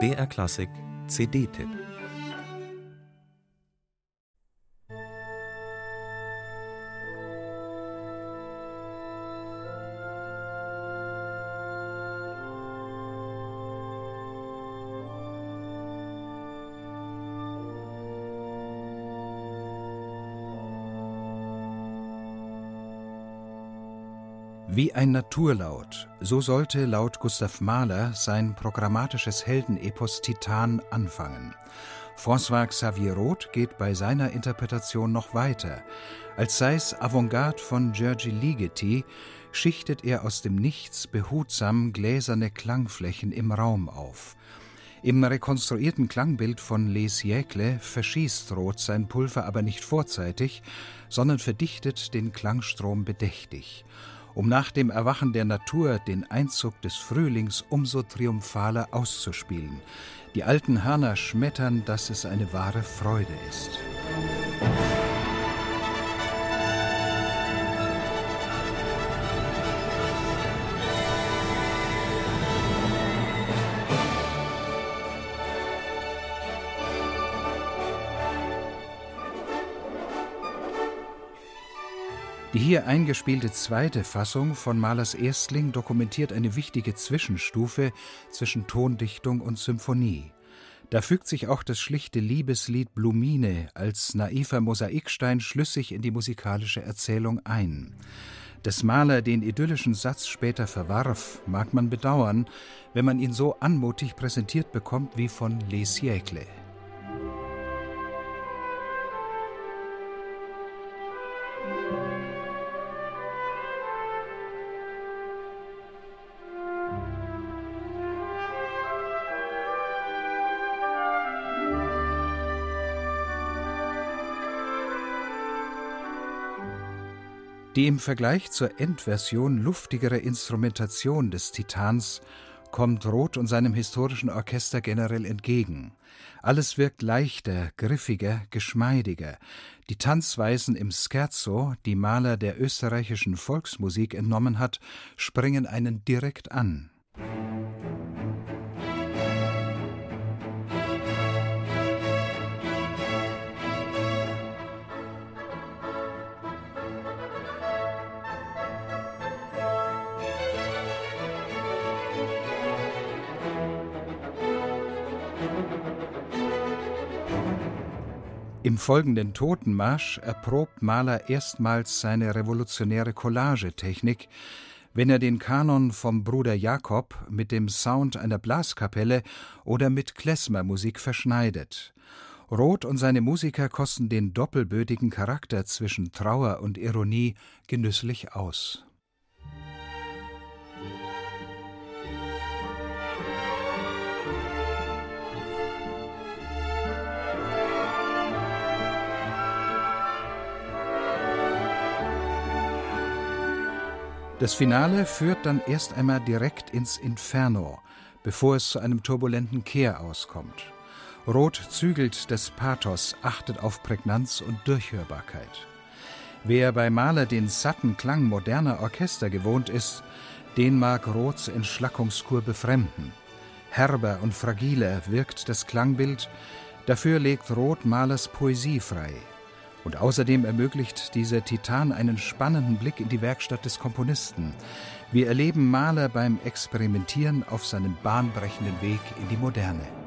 BR Klassik CD-Tipp Wie ein Naturlaut, so sollte laut Gustav Mahler sein programmatisches Heldenepos Titan anfangen. François Xavier Roth geht bei seiner Interpretation noch weiter. Als sei es Avantgarde von Giorgi Ligeti, schichtet er aus dem Nichts behutsam gläserne Klangflächen im Raum auf. Im rekonstruierten Klangbild von Les Siècles verschießt Roth sein Pulver aber nicht vorzeitig, sondern verdichtet den Klangstrom bedächtig um nach dem Erwachen der Natur den Einzug des Frühlings umso triumphaler auszuspielen. Die alten Hörner schmettern, dass es eine wahre Freude ist. Die hier eingespielte zweite Fassung von Mahlers Erstling dokumentiert eine wichtige Zwischenstufe zwischen Tondichtung und Symphonie. Da fügt sich auch das schlichte Liebeslied Blumine als naiver Mosaikstein schlüssig in die musikalische Erzählung ein. Dass Mahler den idyllischen Satz später verwarf, mag man bedauern, wenn man ihn so anmutig präsentiert bekommt wie von Les Siècles. Die im Vergleich zur Endversion luftigere Instrumentation des Titans kommt Roth und seinem historischen Orchester generell entgegen. Alles wirkt leichter, griffiger, geschmeidiger. Die Tanzweisen im Scherzo, die Maler der österreichischen Volksmusik entnommen hat, springen einen direkt an. Im folgenden Totenmarsch erprobt Mahler erstmals seine revolutionäre Collagetechnik, wenn er den Kanon vom Bruder Jakob mit dem Sound einer Blaskapelle oder mit Klezmermusik verschneidet. Roth und seine Musiker kosten den doppelbödigen Charakter zwischen Trauer und Ironie genüsslich aus. Das Finale führt dann erst einmal direkt ins Inferno, bevor es zu einem turbulenten Kehr auskommt. Roth zügelt des Pathos, achtet auf Prägnanz und Durchhörbarkeit. Wer bei Mahler den satten Klang moderner Orchester gewohnt ist, den mag Roths Entschlackungskur befremden. Herber und fragiler wirkt das Klangbild, dafür legt Roth Mahlers Poesie frei. Und außerdem ermöglicht dieser Titan einen spannenden Blick in die Werkstatt des Komponisten. Wir erleben Mahler beim Experimentieren auf seinem bahnbrechenden Weg in die Moderne.